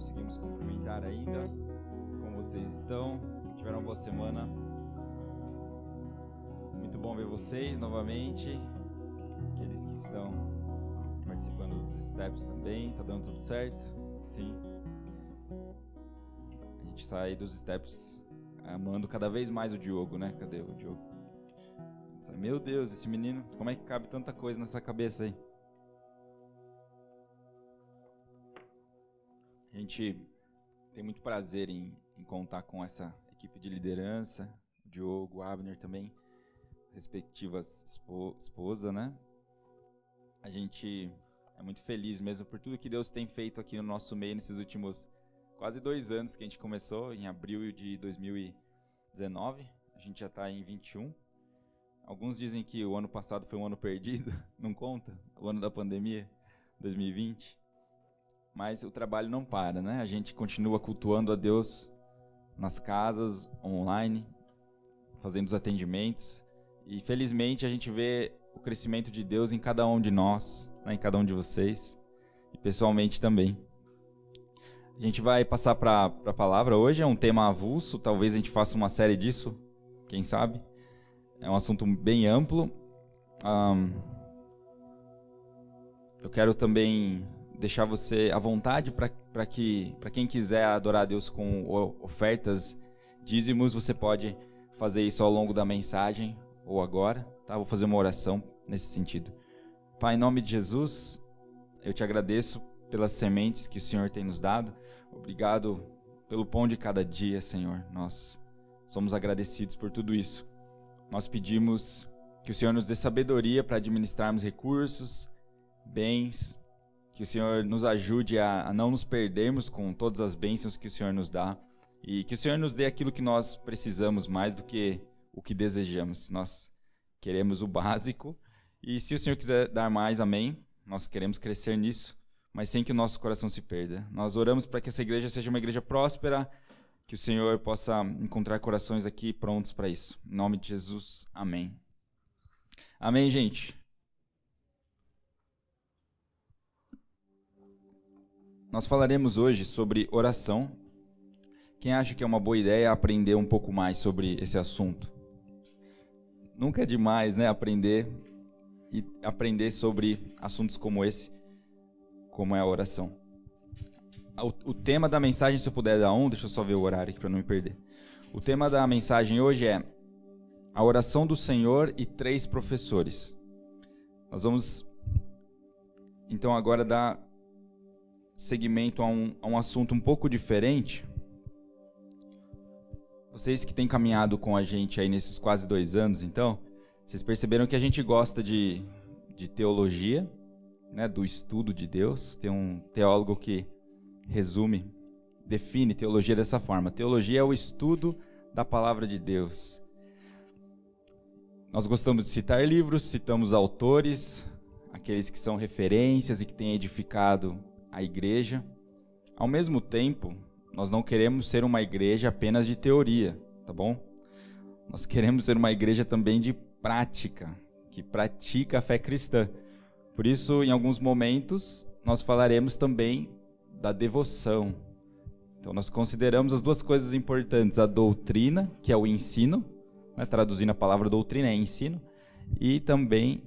conseguimos cumprimentar ainda. Como vocês estão? Tiveram uma boa semana? Muito bom ver vocês novamente. Aqueles que estão participando dos steps também. Tá dando tudo certo? Sim. A gente sai dos steps amando cada vez mais o Diogo, né? Cadê o Diogo? Meu Deus, esse menino, como é que cabe tanta coisa nessa cabeça aí? Gente tem muito prazer em, em contar com essa equipe de liderança, o Diogo, o Abner também, respectivas espo, esposa, né? A gente é muito feliz mesmo por tudo que Deus tem feito aqui no nosso meio nesses últimos quase dois anos que a gente começou, em abril de 2019. A gente já está em 21. Alguns dizem que o ano passado foi um ano perdido, não conta? O ano da pandemia, 2020 mas o trabalho não para, né? A gente continua cultuando a Deus nas casas, online, fazendo os atendimentos. E felizmente a gente vê o crescimento de Deus em cada um de nós, né? em cada um de vocês, e pessoalmente também. A gente vai passar para a palavra hoje, é um tema avulso, talvez a gente faça uma série disso, quem sabe? É um assunto bem amplo. Um, eu quero também deixar você à vontade para que para quem quiser adorar a Deus com ofertas, dízimos, você pode fazer isso ao longo da mensagem ou agora, tá? Vou fazer uma oração nesse sentido. Pai, em nome de Jesus, eu te agradeço pelas sementes que o Senhor tem nos dado. Obrigado pelo pão de cada dia, Senhor. Nós somos agradecidos por tudo isso. Nós pedimos que o Senhor nos dê sabedoria para administrarmos recursos, bens, que o Senhor nos ajude a, a não nos perdermos com todas as bênçãos que o Senhor nos dá. E que o Senhor nos dê aquilo que nós precisamos mais do que o que desejamos. Nós queremos o básico. E se o Senhor quiser dar mais, amém. Nós queremos crescer nisso, mas sem que o nosso coração se perda. Nós oramos para que essa igreja seja uma igreja próspera, que o Senhor possa encontrar corações aqui prontos para isso. Em nome de Jesus, amém. Amém, gente. Nós falaremos hoje sobre oração. Quem acha que é uma boa ideia aprender um pouco mais sobre esse assunto? Nunca é demais, né, aprender e aprender sobre assuntos como esse, como é a oração. O, o tema da mensagem, se eu puder dar um, deixa eu só ver o horário aqui para não me perder. O tema da mensagem hoje é a oração do Senhor e três professores. Nós vamos então agora dar segmento a um, a um assunto um pouco diferente. Vocês que têm caminhado com a gente aí nesses quase dois anos, então, vocês perceberam que a gente gosta de, de teologia, né, do estudo de Deus. Tem um teólogo que resume, define teologia dessa forma: teologia é o estudo da palavra de Deus. Nós gostamos de citar livros, citamos autores, aqueles que são referências e que têm edificado a igreja. Ao mesmo tempo, nós não queremos ser uma igreja apenas de teoria, tá bom? Nós queremos ser uma igreja também de prática, que pratica a fé cristã. Por isso, em alguns momentos, nós falaremos também da devoção. Então, nós consideramos as duas coisas importantes: a doutrina, que é o ensino, né? traduzindo a palavra doutrina, é ensino, e também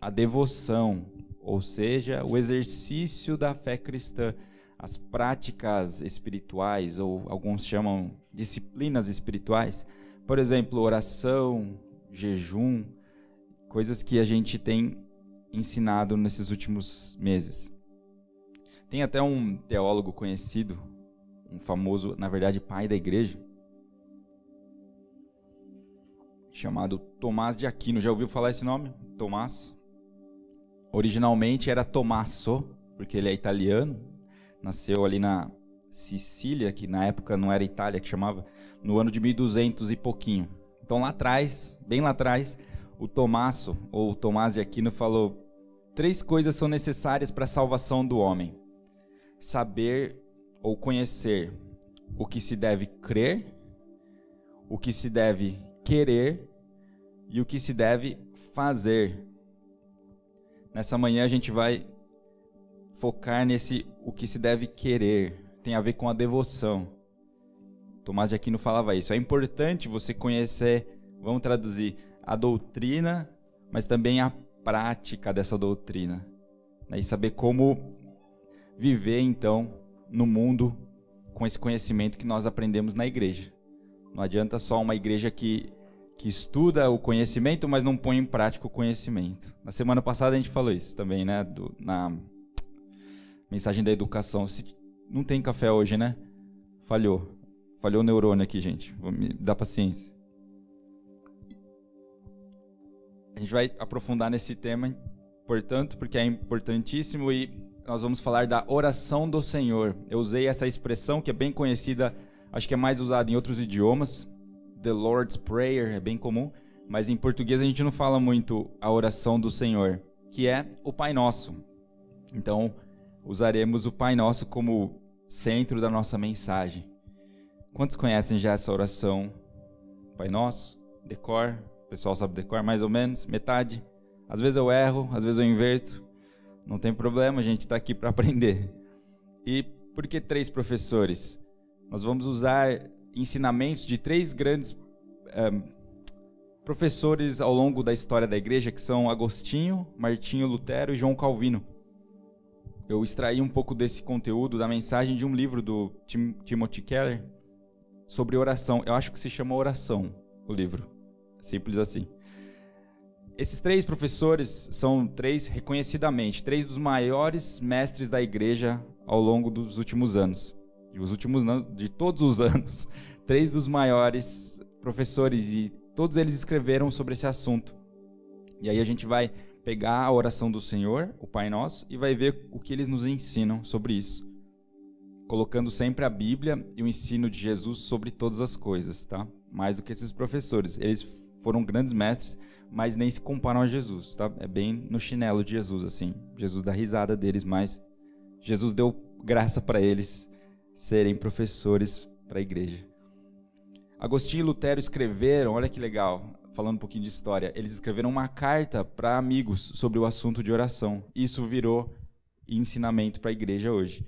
a devoção, ou seja, o exercício da fé cristã, as práticas espirituais, ou alguns chamam disciplinas espirituais, por exemplo, oração, jejum, coisas que a gente tem ensinado nesses últimos meses. Tem até um teólogo conhecido, um famoso, na verdade, pai da igreja, chamado Tomás de Aquino. Já ouviu falar esse nome? Tomás? Originalmente era Tommaso, porque ele é italiano. Nasceu ali na Sicília, que na época não era Itália que chamava, no ano de 1200 e pouquinho. Então lá atrás, bem lá atrás, o Tomasso, ou Tomás de Aquino, falou: três coisas são necessárias para a salvação do homem: saber ou conhecer o que se deve crer, o que se deve querer e o que se deve fazer. Nessa manhã a gente vai focar nesse o que se deve querer, tem a ver com a devoção. Tomás de Aquino falava isso. É importante você conhecer, vamos traduzir, a doutrina, mas também a prática dessa doutrina. Né? E saber como viver, então, no mundo com esse conhecimento que nós aprendemos na igreja. Não adianta só uma igreja que, que estuda o conhecimento, mas não põe em prática o conhecimento. Na semana passada a gente falou isso também, né? Do, na mensagem da educação. Se, não tem café hoje, né? Falhou. Falhou o neurônio aqui, gente. Vou me dar paciência. A gente vai aprofundar nesse tema, portanto, porque é importantíssimo e nós vamos falar da oração do Senhor. Eu usei essa expressão que é bem conhecida, acho que é mais usada em outros idiomas. The Lord's Prayer é bem comum, mas em português a gente não fala muito a oração do Senhor, que é o Pai Nosso. Então, usaremos o Pai Nosso como centro da nossa mensagem. Quantos conhecem já essa oração? Pai Nosso, decor, o pessoal sabe decor mais ou menos, metade. Às vezes eu erro, às vezes eu inverto. Não tem problema, a gente está aqui para aprender. E por que três professores? Nós vamos usar ensinamentos de três grandes um, professores ao longo da história da igreja, que são Agostinho, Martinho Lutero e João Calvino. Eu extraí um pouco desse conteúdo da mensagem de um livro do Tim, Timothy Keller sobre oração. Eu acho que se chama Oração, o livro. Simples assim. Esses três professores são três, reconhecidamente, três dos maiores mestres da igreja ao longo dos últimos anos. De, os últimos anos, de todos os anos, três dos maiores professores e todos eles escreveram sobre esse assunto. E aí a gente vai pegar a oração do Senhor, o Pai Nosso, e vai ver o que eles nos ensinam sobre isso. Colocando sempre a Bíblia e o ensino de Jesus sobre todas as coisas, tá? Mais do que esses professores. Eles foram grandes mestres, mas nem se comparam a Jesus, tá? É bem no chinelo de Jesus, assim. Jesus dá risada deles, mas Jesus deu graça para eles serem professores para a igreja. Agostinho e Lutero escreveram, olha que legal, falando um pouquinho de história, eles escreveram uma carta para amigos sobre o assunto de oração. Isso virou ensinamento para a igreja hoje.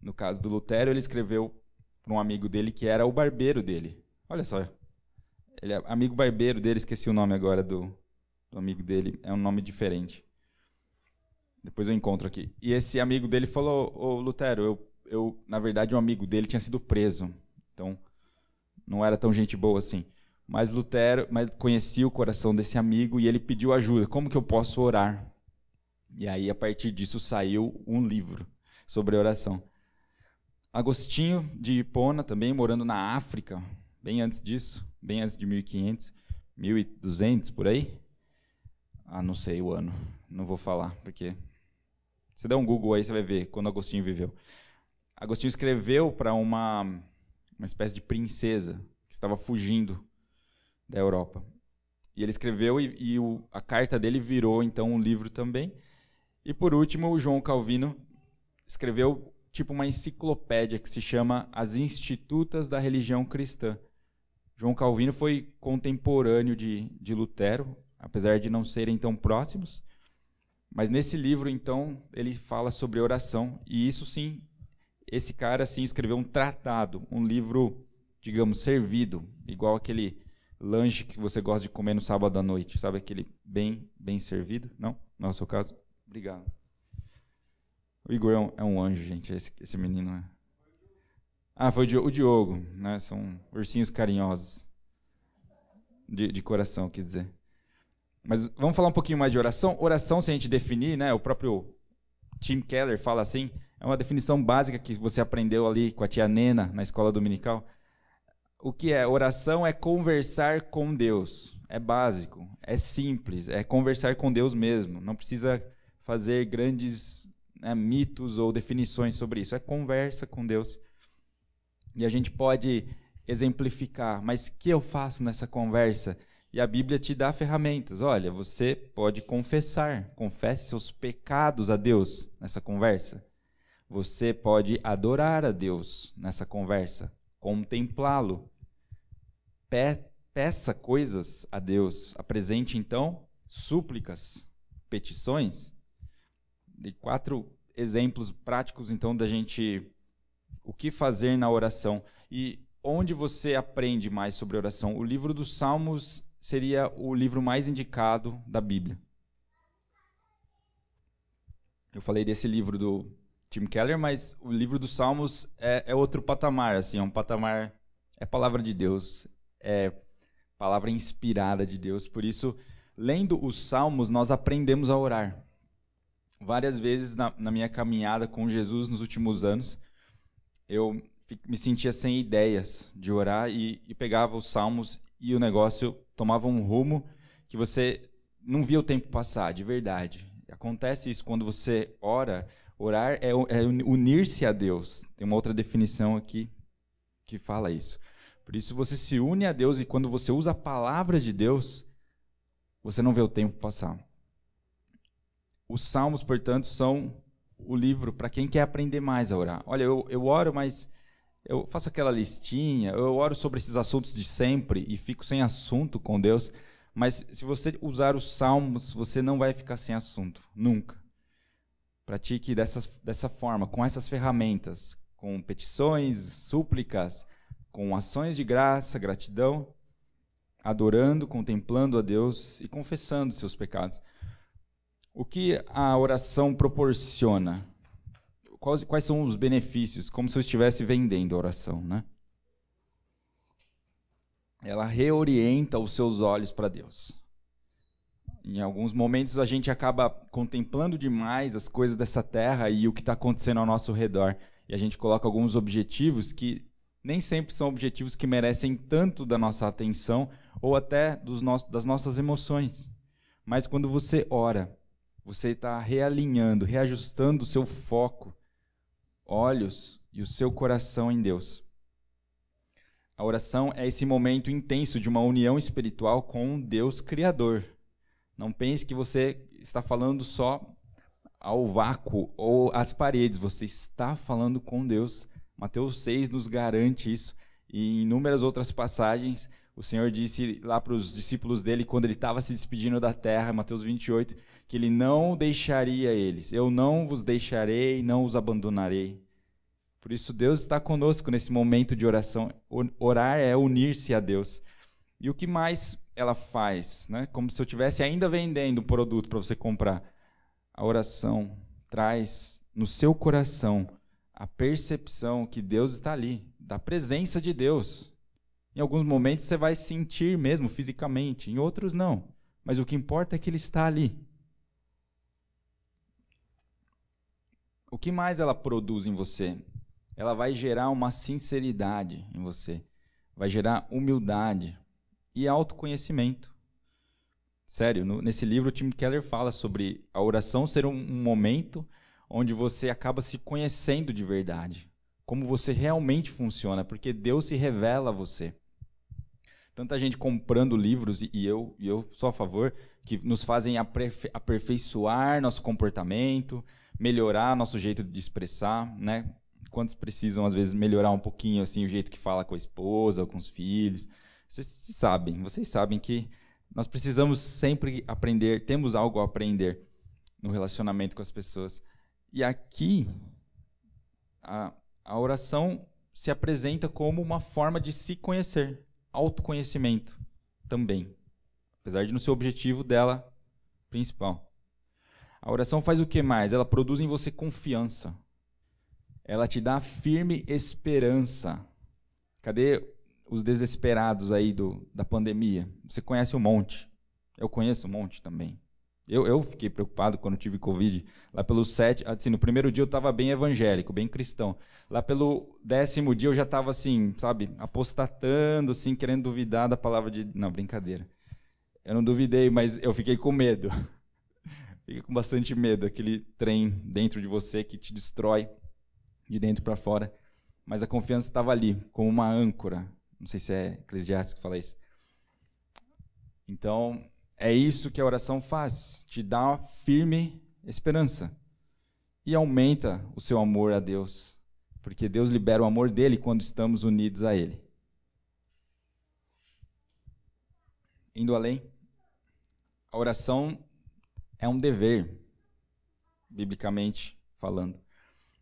No caso do Lutero, ele escreveu para um amigo dele que era o barbeiro dele. Olha só, ele é amigo barbeiro dele, esqueci o nome agora do, do amigo dele, é um nome diferente. Depois eu encontro aqui. E esse amigo dele falou: Ô Lutero, eu, eu, na verdade, um amigo dele tinha sido preso. Então, não era tão gente boa assim. Mas Lutero mas conhecia o coração desse amigo e ele pediu ajuda. Como que eu posso orar? E aí, a partir disso, saiu um livro sobre oração. Agostinho de Hipona, também morando na África, bem antes disso, bem antes de 1500, 1200 por aí. Ah, não sei o ano, não vou falar, porque você dá um Google aí, você vai ver quando Agostinho viveu. Agostinho escreveu para uma, uma espécie de princesa que estava fugindo da Europa. E ele escreveu e, e o, a carta dele virou então um livro também. E por último, o João Calvino escreveu tipo uma enciclopédia que se chama As Institutas da Religião Cristã. João Calvino foi contemporâneo de, de Lutero, apesar de não serem tão próximos. Mas nesse livro, então, ele fala sobre oração. E isso sim, esse cara sim escreveu um tratado, um livro, digamos, servido, igual aquele lanche que você gosta de comer no sábado à noite, sabe aquele bem, bem servido? Não? Não é o seu caso? Obrigado. O Igor é um, é um anjo, gente, esse, esse menino é. Ah, foi o Diogo, né? São ursinhos carinhosos. De, de coração, quis dizer. Mas vamos falar um pouquinho mais de oração. Oração, se a gente definir, né? O próprio Tim Keller fala assim, é uma definição básica que você aprendeu ali com a tia Nena na escola dominical. O que é? Oração é conversar com Deus. É básico, é simples, é conversar com Deus mesmo. Não precisa fazer grandes né, mitos ou definições sobre isso. É conversa com Deus. E a gente pode exemplificar, mas que eu faço nessa conversa? E a Bíblia te dá ferramentas. Olha, você pode confessar, confesse seus pecados a Deus nessa conversa. Você pode adorar a Deus nessa conversa, contemplá-lo. Pe peça coisas a Deus, apresente então súplicas, petições. De quatro exemplos práticos, então, da gente. O que fazer na oração. E onde você aprende mais sobre oração? O livro dos Salmos seria o livro mais indicado da Bíblia. Eu falei desse livro do Tim Keller, mas o livro dos Salmos é, é outro patamar, assim, é um patamar, é palavra de Deus, é palavra inspirada de Deus. Por isso, lendo os Salmos, nós aprendemos a orar. Várias vezes na, na minha caminhada com Jesus nos últimos anos, eu me sentia sem ideias de orar e, e pegava os Salmos e o negócio tomava um rumo que você não via o tempo passar, de verdade. Acontece isso quando você ora. Orar é, é unir-se a Deus. Tem uma outra definição aqui que fala isso. Por isso você se une a Deus e quando você usa a palavra de Deus, você não vê o tempo passar. Os salmos, portanto, são o livro para quem quer aprender mais a orar. Olha, eu, eu oro, mas eu faço aquela listinha, eu oro sobre esses assuntos de sempre e fico sem assunto com Deus. Mas se você usar os salmos, você não vai ficar sem assunto, nunca. Pratique dessa, dessa forma, com essas ferramentas, com petições, súplicas, com ações de graça, gratidão, adorando, contemplando a Deus e confessando seus pecados. O que a oração proporciona? Quais, quais são os benefícios? Como se eu estivesse vendendo a oração, né? ela reorienta os seus olhos para Deus. Em alguns momentos a gente acaba contemplando demais as coisas dessa terra e o que está acontecendo ao nosso redor. E a gente coloca alguns objetivos que nem sempre são objetivos que merecem tanto da nossa atenção ou até dos no das nossas emoções. Mas quando você ora, você está realinhando, reajustando o seu foco, olhos e o seu coração em Deus. A oração é esse momento intenso de uma união espiritual com Deus Criador. Não pense que você está falando só ao vácuo ou às paredes, você está falando com Deus. Mateus 6 nos garante isso. E em inúmeras outras passagens, o Senhor disse lá para os discípulos dele, quando ele estava se despedindo da terra, Mateus 28, que ele não deixaria eles. Eu não vos deixarei, não os abandonarei. Por isso, Deus está conosco nesse momento de oração. Orar é unir-se a Deus. E o que mais ela faz? Né? Como se eu estivesse ainda vendendo um produto para você comprar. A oração traz no seu coração a percepção que Deus está ali, da presença de Deus. Em alguns momentos você vai sentir mesmo fisicamente, em outros não. Mas o que importa é que Ele está ali. O que mais ela produz em você? ela vai gerar uma sinceridade em você, vai gerar humildade e autoconhecimento. Sério, no, nesse livro o Tim Keller fala sobre a oração ser um, um momento onde você acaba se conhecendo de verdade, como você realmente funciona, porque Deus se revela a você. Tanta gente comprando livros, e eu, e eu sou a favor, que nos fazem aperfeiçoar nosso comportamento, melhorar nosso jeito de expressar, né? quantos precisam, às vezes, melhorar um pouquinho assim o jeito que fala com a esposa ou com os filhos. Vocês sabem, vocês sabem que nós precisamos sempre aprender, temos algo a aprender no relacionamento com as pessoas. E aqui, a, a oração se apresenta como uma forma de se conhecer, autoconhecimento também, apesar de não ser o objetivo dela principal. A oração faz o que mais? Ela produz em você confiança ela te dá firme esperança. Cadê os desesperados aí do, da pandemia? Você conhece um monte. Eu conheço um monte também. Eu, eu fiquei preocupado quando tive Covid. Lá pelo sete, assim, no primeiro dia eu estava bem evangélico, bem cristão. Lá pelo décimo dia eu já estava assim, sabe, apostatando, assim, querendo duvidar da palavra de. Não, brincadeira. Eu não duvidei, mas eu fiquei com medo. fiquei com bastante medo, aquele trem dentro de você que te destrói de dentro para fora, mas a confiança estava ali, como uma âncora. Não sei se é Eclesiastes que fala isso. Então, é isso que a oração faz, te dá uma firme esperança e aumenta o seu amor a Deus, porque Deus libera o amor dele quando estamos unidos a ele. Indo além, a oração é um dever, biblicamente falando.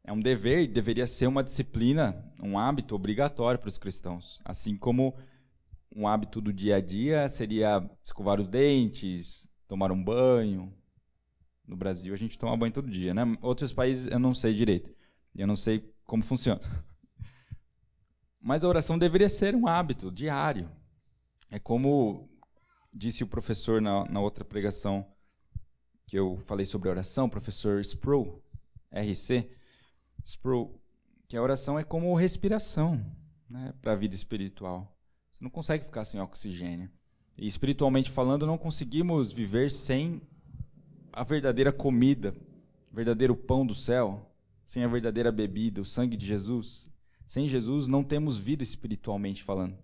É um dever deveria ser uma disciplina, um hábito obrigatório para os cristãos. Assim como um hábito do dia a dia seria escovar os dentes, tomar um banho. No Brasil a gente toma banho todo dia, né? Outros países eu não sei direito. Eu não sei como funciona. Mas a oração deveria ser um hábito diário. É como disse o professor na, na outra pregação que eu falei sobre oração, professor Sproul, RC Sproul, que a oração é como respiração né, para a vida espiritual. Você não consegue ficar sem oxigênio. E espiritualmente falando, não conseguimos viver sem a verdadeira comida, verdadeiro pão do céu, sem a verdadeira bebida, o sangue de Jesus. Sem Jesus não temos vida espiritualmente falando.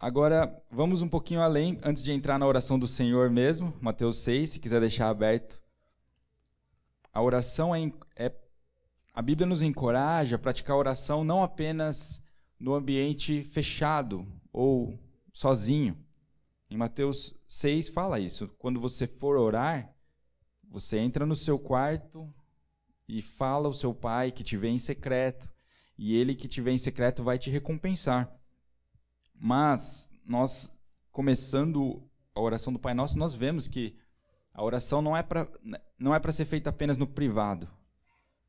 Agora, vamos um pouquinho além, antes de entrar na oração do Senhor mesmo, Mateus 6, se quiser deixar aberto. A oração é, é a Bíblia nos encoraja a praticar oração não apenas no ambiente fechado ou sozinho. Em Mateus 6 fala isso. Quando você for orar, você entra no seu quarto, e fala ao seu pai que te vê em secreto, e ele que te vê em secreto vai te recompensar. Mas nós começando a oração do Pai Nosso, nós vemos que a oração não é para não é para ser feita apenas no privado.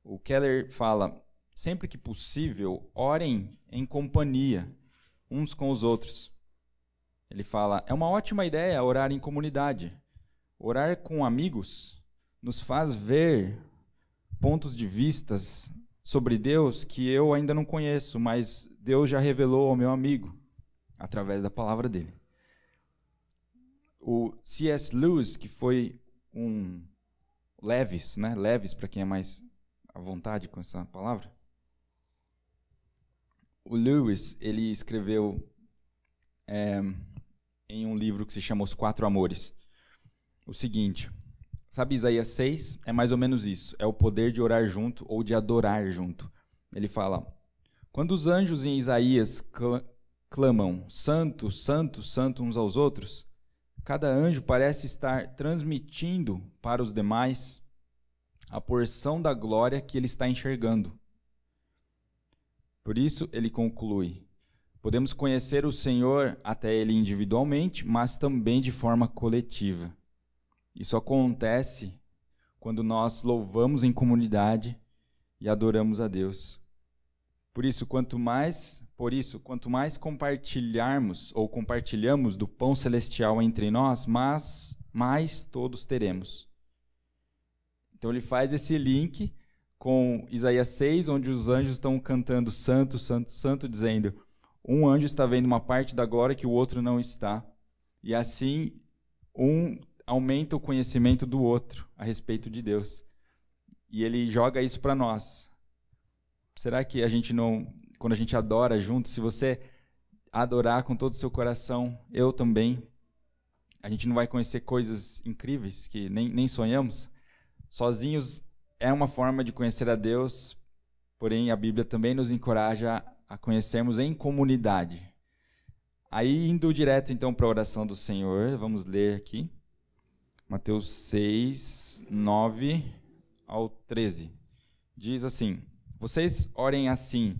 O Keller fala: sempre que possível, orem em companhia, uns com os outros. Ele fala: é uma ótima ideia orar em comunidade. Orar com amigos nos faz ver pontos de vistas sobre Deus que eu ainda não conheço, mas Deus já revelou ao meu amigo através da palavra dele. O C.S. Lewis, que foi um Leves, né? Leves para quem é mais à vontade com essa palavra. O Lewis, ele escreveu é, em um livro que se chama Os Quatro Amores o seguinte: Sabe, Isaías 6 é mais ou menos isso. É o poder de orar junto ou de adorar junto. Ele fala: Quando os anjos em Isaías clamam santo, santo, santo uns aos outros, cada anjo parece estar transmitindo para os demais a porção da glória que ele está enxergando. Por isso, ele conclui: podemos conhecer o Senhor até ele individualmente, mas também de forma coletiva. Isso acontece quando nós louvamos em comunidade e adoramos a Deus. Por isso, quanto mais, por isso, quanto mais compartilharmos ou compartilhamos do pão celestial entre nós, mais, mais todos teremos. Então ele faz esse link com Isaías 6, onde os anjos estão cantando santo, santo, santo, dizendo: um anjo está vendo uma parte da glória que o outro não está. E assim, um aumenta o conhecimento do outro a respeito de Deus. E ele joga isso para nós. Será que a gente não, quando a gente adora junto, se você adorar com todo o seu coração, eu também, a gente não vai conhecer coisas incríveis que nem, nem sonhamos? Sozinhos é uma forma de conhecer a Deus, porém a Bíblia também nos encoraja a conhecermos em comunidade. Aí, indo direto então para a oração do Senhor, vamos ler aqui. Mateus 6, 9 ao 13. Diz assim: Vocês orem assim: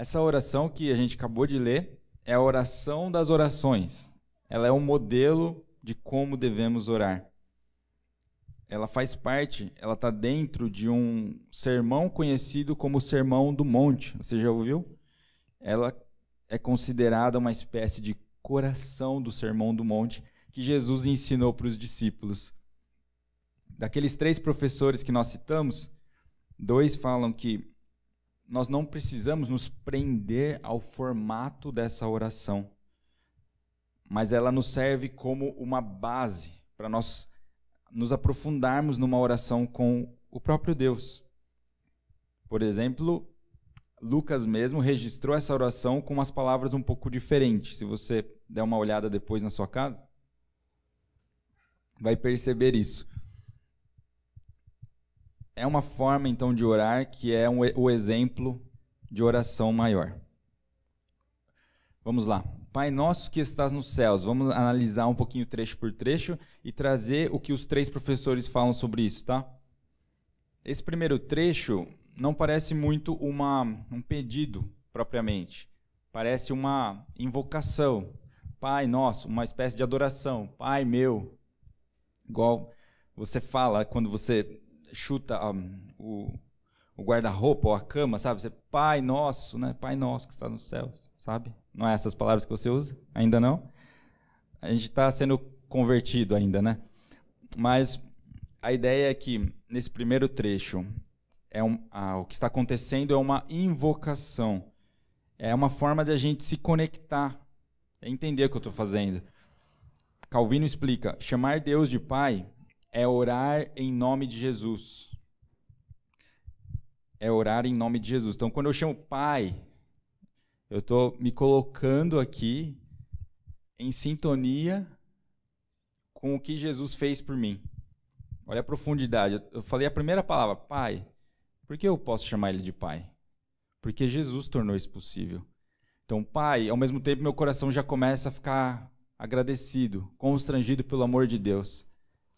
Essa oração que a gente acabou de ler é a oração das orações. Ela é um modelo de como devemos orar. Ela faz parte, ela está dentro de um sermão conhecido como Sermão do Monte. Você já ouviu? Ela é considerada uma espécie de coração do Sermão do Monte que Jesus ensinou para os discípulos. Daqueles três professores que nós citamos, dois falam que nós não precisamos nos prender ao formato dessa oração, mas ela nos serve como uma base para nós nos aprofundarmos numa oração com o próprio Deus. Por exemplo, Lucas mesmo registrou essa oração com umas palavras um pouco diferentes. Se você der uma olhada depois na sua casa, vai perceber isso. É uma forma então de orar que é um, o exemplo de oração maior. Vamos lá. Pai nosso que estás nos céus. Vamos analisar um pouquinho trecho por trecho e trazer o que os três professores falam sobre isso, tá? Esse primeiro trecho não parece muito uma, um pedido propriamente. Parece uma invocação. Pai nosso, uma espécie de adoração. Pai meu. Igual você fala quando você chuta um, o, o guarda-roupa ou a cama, sabe? Você, Pai nosso, né? Pai nosso que está nos céus, sabe? Não é essas palavras que você usa? Ainda não? A gente está sendo convertido ainda, né? Mas a ideia é que nesse primeiro trecho é um, ah, o que está acontecendo é uma invocação. É uma forma de a gente se conectar, é entender o que eu estou fazendo. Calvino explica: chamar Deus de Pai é orar em nome de Jesus. É orar em nome de Jesus. Então, quando eu chamo Pai, eu estou me colocando aqui em sintonia com o que Jesus fez por mim. Olha a profundidade. Eu falei a primeira palavra, Pai. Por que eu posso chamar ele de Pai? Porque Jesus tornou isso possível. Então, Pai, ao mesmo tempo, meu coração já começa a ficar agradecido, constrangido pelo amor de Deus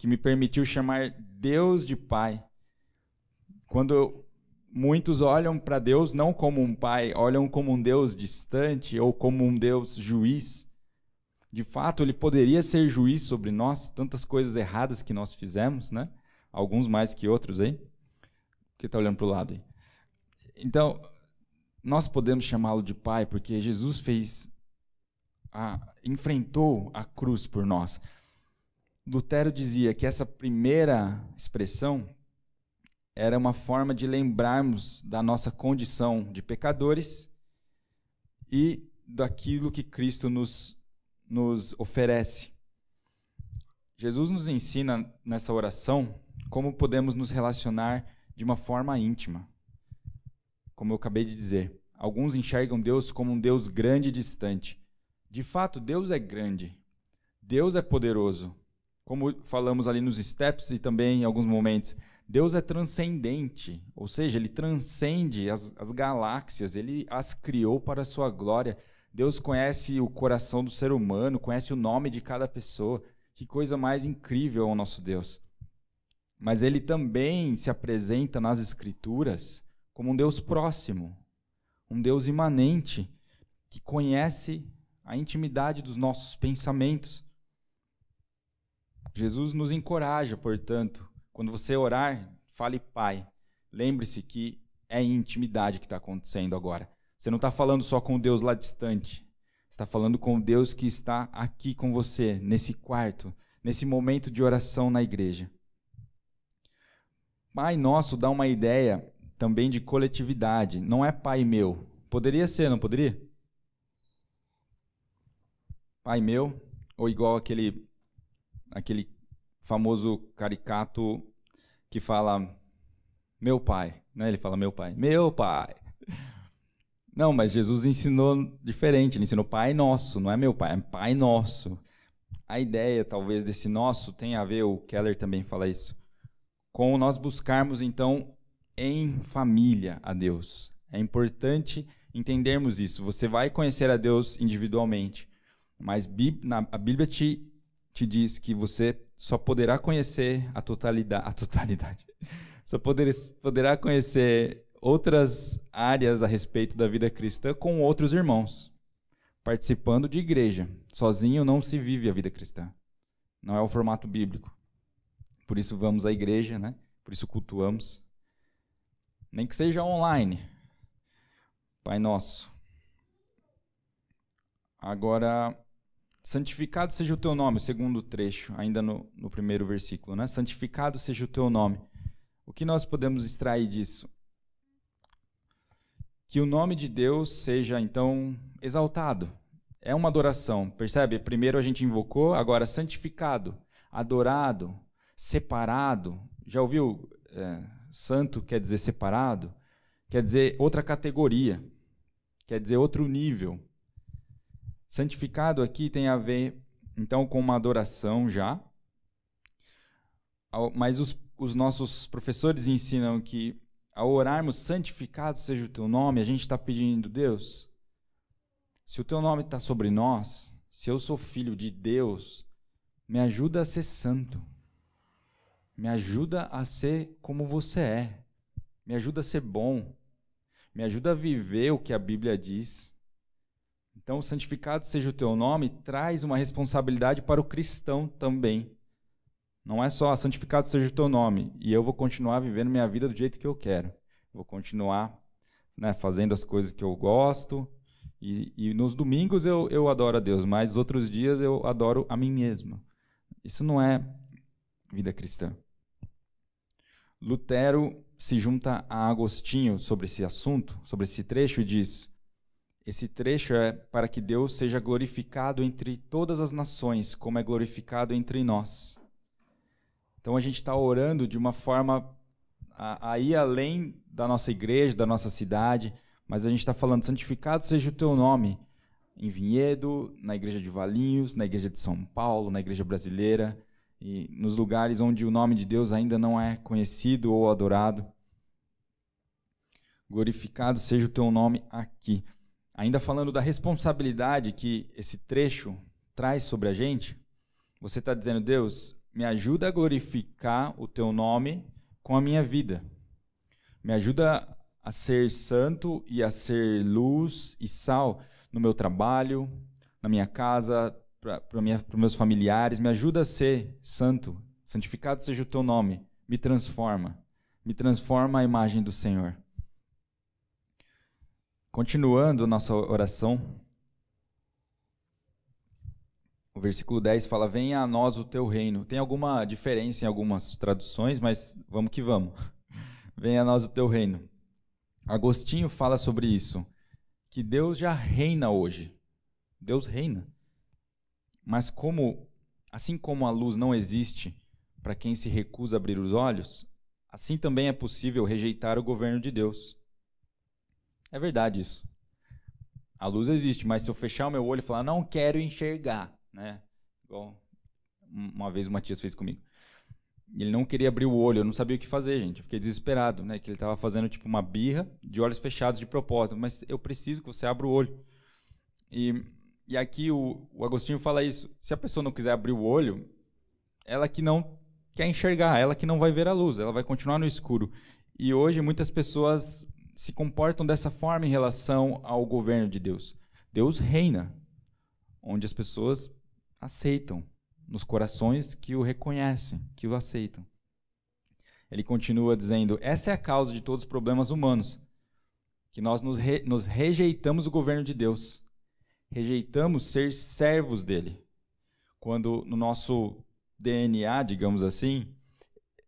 que me permitiu chamar Deus de Pai. Quando muitos olham para Deus não como um pai, olham como um Deus distante ou como um Deus juiz. De fato, ele poderia ser juiz sobre nós, tantas coisas erradas que nós fizemos, né? Alguns mais que outros aí. Que está olhando para o lado aí. Então, nós podemos chamá-lo de pai porque Jesus fez a, enfrentou a cruz por nós. Lutero dizia que essa primeira expressão era uma forma de lembrarmos da nossa condição de pecadores e daquilo que Cristo nos, nos oferece. Jesus nos ensina nessa oração como podemos nos relacionar de uma forma íntima. Como eu acabei de dizer, alguns enxergam Deus como um Deus grande e distante. De fato, Deus é grande. Deus é poderoso como falamos ali nos steps e também em alguns momentos, Deus é transcendente, ou seja, ele transcende as, as galáxias, ele as criou para a sua glória. Deus conhece o coração do ser humano, conhece o nome de cada pessoa. Que coisa mais incrível ao nosso Deus. Mas ele também se apresenta nas Escrituras como um Deus próximo, um Deus imanente, que conhece a intimidade dos nossos pensamentos. Jesus nos encoraja, portanto, quando você orar, fale Pai. Lembre-se que é intimidade que está acontecendo agora. Você não está falando só com Deus lá distante. Você está falando com Deus que está aqui com você, nesse quarto, nesse momento de oração na igreja. Pai nosso dá uma ideia também de coletividade. Não é pai meu. Poderia ser, não poderia? Pai meu, ou igual aquele aquele famoso caricato que fala meu pai, né? Ele fala meu pai, meu pai. Não, mas Jesus ensinou diferente, ele ensinou Pai Nosso, não é meu pai, é Pai Nosso. A ideia, talvez, desse nosso tem a ver, o Keller também fala isso, com nós buscarmos, então, em família a Deus. É importante entendermos isso. Você vai conhecer a Deus individualmente, mas a Bíblia te te diz que você só poderá conhecer a totalidade, a totalidade. Só poder, poderá conhecer outras áreas a respeito da vida cristã com outros irmãos, participando de igreja. Sozinho não se vive a vida cristã. Não é o formato bíblico. Por isso vamos à igreja, né? Por isso cultuamos. Nem que seja online. Pai nosso. Agora Santificado seja o teu nome, segundo trecho, ainda no, no primeiro versículo, né? Santificado seja o teu nome. O que nós podemos extrair disso? Que o nome de Deus seja, então, exaltado. É uma adoração, percebe? Primeiro a gente invocou, agora santificado, adorado, separado. Já ouviu? É, santo quer dizer separado. quer dizer outra categoria, quer dizer outro nível. Santificado aqui tem a ver, então, com uma adoração já, mas os, os nossos professores ensinam que ao orarmos, santificado seja o teu nome, a gente está pedindo, Deus, se o teu nome está sobre nós, se eu sou filho de Deus, me ajuda a ser santo. Me ajuda a ser como você é. Me ajuda a ser bom. Me ajuda a viver o que a Bíblia diz. Então, santificado seja o teu nome traz uma responsabilidade para o cristão também. Não é só santificado seja o teu nome e eu vou continuar vivendo minha vida do jeito que eu quero. Vou continuar né, fazendo as coisas que eu gosto. E, e nos domingos eu, eu adoro a Deus, mas os outros dias eu adoro a mim mesmo. Isso não é vida cristã. Lutero se junta a Agostinho sobre esse assunto, sobre esse trecho, e diz: Esse trecho é para que Deus seja glorificado entre todas as nações, como é glorificado entre nós. Então a gente está orando de uma forma a, a, ir além da nossa igreja, da nossa cidade, mas a gente está falando: santificado seja o teu nome. Em Vinhedo, na igreja de Valinhos, na igreja de São Paulo, na igreja brasileira e nos lugares onde o nome de Deus ainda não é conhecido ou adorado. Glorificado seja o teu nome aqui. Ainda falando da responsabilidade que esse trecho traz sobre a gente, você está dizendo, Deus, me ajuda a glorificar o teu nome com a minha vida. Me ajuda a ser santo e a ser luz e sal no meu trabalho, na minha casa, para os meus familiares, me ajuda a ser santo, santificado seja o teu nome, me transforma, me transforma a imagem do Senhor. Continuando nossa oração, o versículo 10 fala: Venha a nós o teu reino. Tem alguma diferença em algumas traduções, mas vamos que vamos. Venha a nós o teu reino. Agostinho fala sobre isso, que Deus já reina hoje. Deus reina. Mas como assim como a luz não existe para quem se recusa a abrir os olhos, assim também é possível rejeitar o governo de Deus. É verdade isso. A luz existe, mas se eu fechar o meu olho e falar não quero enxergar, né? Igual uma vez o Matias fez comigo. Ele não queria abrir o olho, eu não sabia o que fazer, gente. Eu fiquei desesperado, né? Que ele estava fazendo tipo uma birra de olhos fechados de propósito, mas eu preciso que você abra o olho. E e aqui o, o Agostinho fala isso. Se a pessoa não quiser abrir o olho, ela que não quer enxergar, ela que não vai ver a luz, ela vai continuar no escuro. E hoje muitas pessoas se comportam dessa forma em relação ao governo de Deus. Deus reina, onde as pessoas aceitam, nos corações que o reconhecem, que o aceitam. Ele continua dizendo: essa é a causa de todos os problemas humanos, que nós nos, re, nos rejeitamos o governo de Deus rejeitamos ser servos dele. Quando no nosso DNA, digamos assim,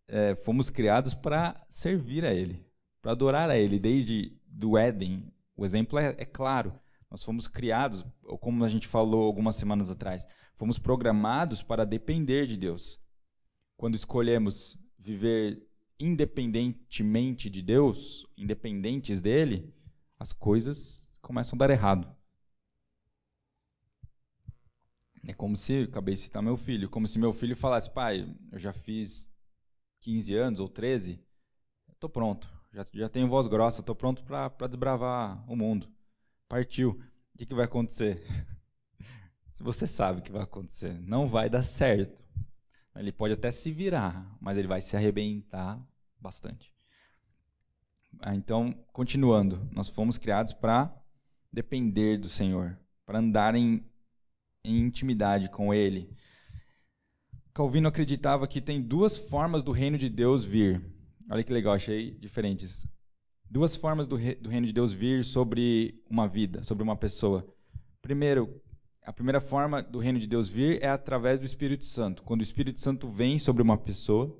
é, fomos criados para servir a ele, para adorar a ele, desde do Éden. O exemplo é, é claro. Nós fomos criados, ou como a gente falou algumas semanas atrás, fomos programados para depender de Deus. Quando escolhemos viver independentemente de Deus, independentes dele, as coisas começam a dar errado. É como se, acabei de citar meu filho, como se meu filho falasse, pai, eu já fiz 15 anos ou 13, estou pronto, já, já tenho voz grossa, estou pronto para desbravar o mundo. Partiu. O que, que vai acontecer? se você sabe o que vai acontecer, não vai dar certo. Ele pode até se virar, mas ele vai se arrebentar bastante. Ah, então, continuando, nós fomos criados para depender do Senhor, para andar em em intimidade com Ele. Calvino acreditava que tem duas formas do reino de Deus vir. Olha que legal, achei diferentes. Duas formas do, re, do reino de Deus vir sobre uma vida, sobre uma pessoa. Primeiro, a primeira forma do reino de Deus vir é através do Espírito Santo. Quando o Espírito Santo vem sobre uma pessoa,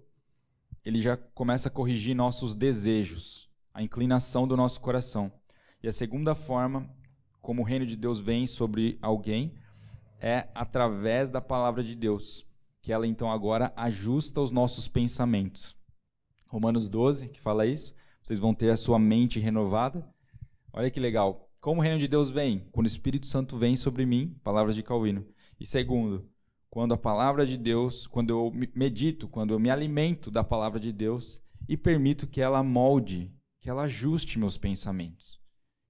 ele já começa a corrigir nossos desejos, a inclinação do nosso coração. E a segunda forma, como o reino de Deus vem sobre alguém, é através da palavra de Deus, que ela então agora ajusta os nossos pensamentos. Romanos 12, que fala isso, vocês vão ter a sua mente renovada. Olha que legal. Como o reino de Deus vem? Quando o Espírito Santo vem sobre mim, palavras de Calvino. E segundo, quando a palavra de Deus, quando eu medito, quando eu me alimento da palavra de Deus e permito que ela molde, que ela ajuste meus pensamentos.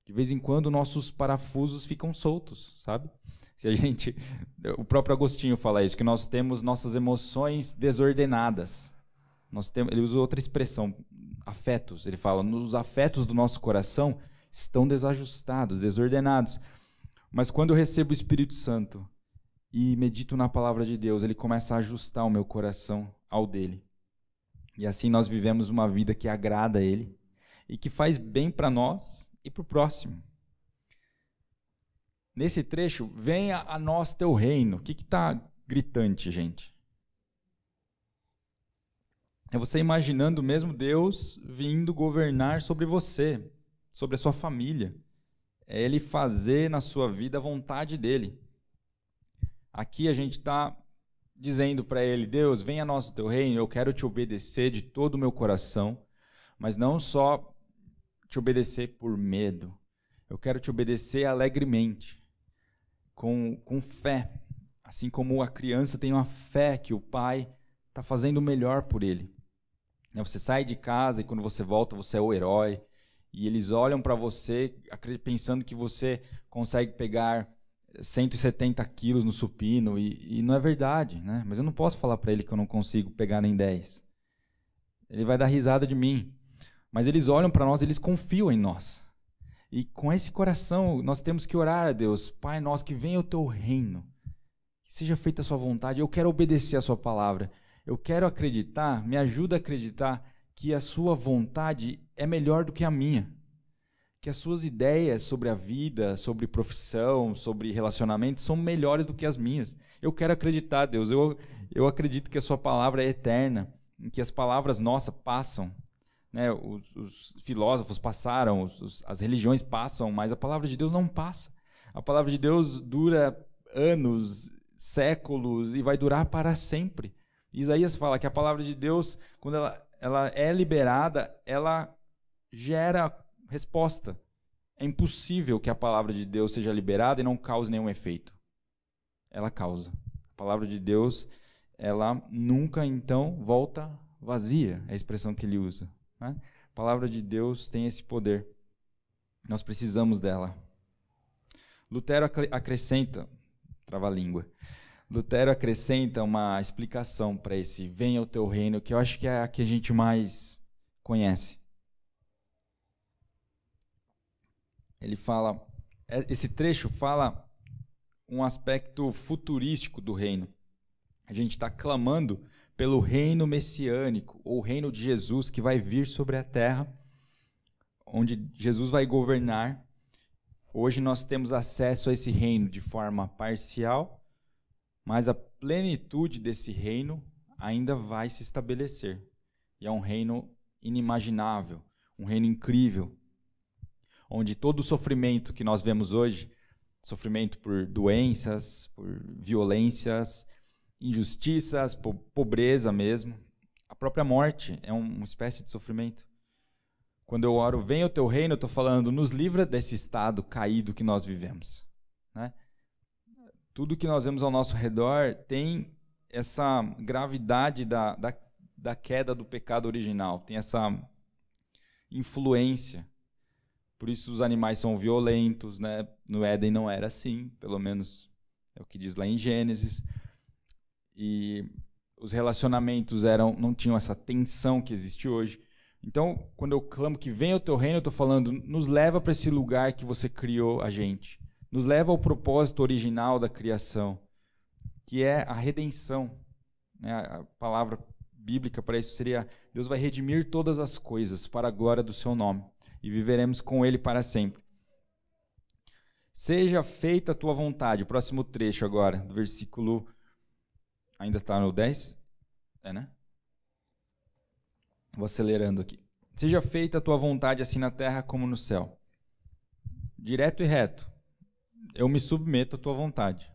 De vez em quando nossos parafusos ficam soltos, sabe? Se a gente, o próprio Agostinho fala isso, que nós temos nossas emoções desordenadas. Nós temos, ele usa outra expressão, afetos. Ele fala, nos afetos do nosso coração estão desajustados, desordenados. Mas quando eu recebo o Espírito Santo e medito na palavra de Deus, ele começa a ajustar o meu coração ao dele. E assim nós vivemos uma vida que agrada a ele e que faz bem para nós e para o próximo. Nesse trecho, venha a nós teu reino. O que está gritante, gente? É você imaginando mesmo Deus vindo governar sobre você, sobre a sua família. É Ele fazer na sua vida a vontade dele. Aqui a gente está dizendo para ele: Deus, venha nosso teu reino, eu quero te obedecer de todo o meu coração, mas não só te obedecer por medo, eu quero te obedecer alegremente, com, com fé, assim como a criança tem uma fé que o pai está fazendo o melhor por ele. Né, você sai de casa e quando você volta você é o herói, e eles olham para você pensando que você consegue pegar 170 quilos no supino e, e, não é verdade, né? Mas eu não posso falar para ele que eu não consigo pegar nem 10. Ele vai dar risada de mim. Mas eles olham para nós, eles confiam em nós. E com esse coração, nós temos que orar a Deus, Pai nosso, que venha o teu reino. Que seja feita a sua vontade. Eu quero obedecer a sua palavra. Eu quero acreditar, me ajuda a acreditar que a sua vontade é melhor do que a minha que as suas ideias sobre a vida, sobre profissão, sobre relacionamento são melhores do que as minhas. Eu quero acreditar, Deus. Eu, eu acredito que a sua palavra é eterna, que as palavras nossas passam. Né? Os, os filósofos passaram, os, os, as religiões passam, mas a palavra de Deus não passa. A palavra de Deus dura anos, séculos e vai durar para sempre. Isaías fala que a palavra de Deus, quando ela, ela é liberada, ela gera Resposta: é impossível que a palavra de Deus seja liberada e não cause nenhum efeito. Ela causa. A palavra de Deus, ela nunca então volta vazia, é a expressão que ele usa. Né? A palavra de Deus tem esse poder. Nós precisamos dela. Lutero acrescenta, trava-língua. Lutero acrescenta uma explicação para esse venha o teu reino, que eu acho que é a que a gente mais conhece. ele fala, é, esse trecho fala um aspecto futurístico do reino. A gente está clamando pelo reino messiânico, ou reino de Jesus que vai vir sobre a terra, onde Jesus vai governar. Hoje nós temos acesso a esse reino de forma parcial, mas a plenitude desse reino ainda vai se estabelecer. E é um reino inimaginável, um reino incrível, onde todo o sofrimento que nós vemos hoje, sofrimento por doenças, por violências, injustiças, po pobreza mesmo, a própria morte é uma espécie de sofrimento. Quando eu oro, venha o teu reino, eu estou falando, nos livra desse estado caído que nós vivemos. Né? Tudo que nós vemos ao nosso redor tem essa gravidade da, da, da queda do pecado original, tem essa influência. Por isso os animais são violentos, né? No Éden não era assim, pelo menos é o que diz lá em Gênesis. E os relacionamentos eram não tinham essa tensão que existe hoje. Então, quando eu clamo que venha o teu reino, eu estou falando, nos leva para esse lugar que você criou a gente. Nos leva ao propósito original da criação, que é a redenção. Né? A palavra bíblica para isso seria: Deus vai redimir todas as coisas para a glória do seu nome e viveremos com ele para sempre. Seja feita a tua vontade. O próximo trecho agora, do versículo. Ainda está no 10? É, né? Vou acelerando aqui. Seja feita a tua vontade, assim na terra como no céu. Direto e reto. Eu me submeto à tua vontade.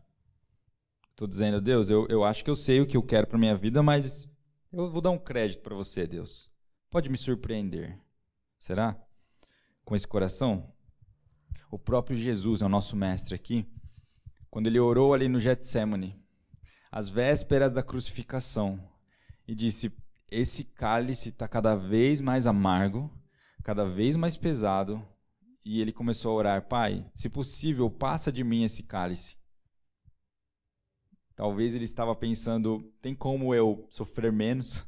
Estou dizendo, Deus, eu, eu acho que eu sei o que eu quero para minha vida, mas eu vou dar um crédito para você, Deus. Pode me surpreender. Será? Com esse coração? O próprio Jesus é o nosso mestre aqui. Quando ele orou ali no Getsemane, às vésperas da crucificação, e disse: Esse cálice está cada vez mais amargo, cada vez mais pesado. E ele começou a orar: Pai, se possível, passa de mim esse cálice. Talvez ele estava pensando: tem como eu sofrer menos?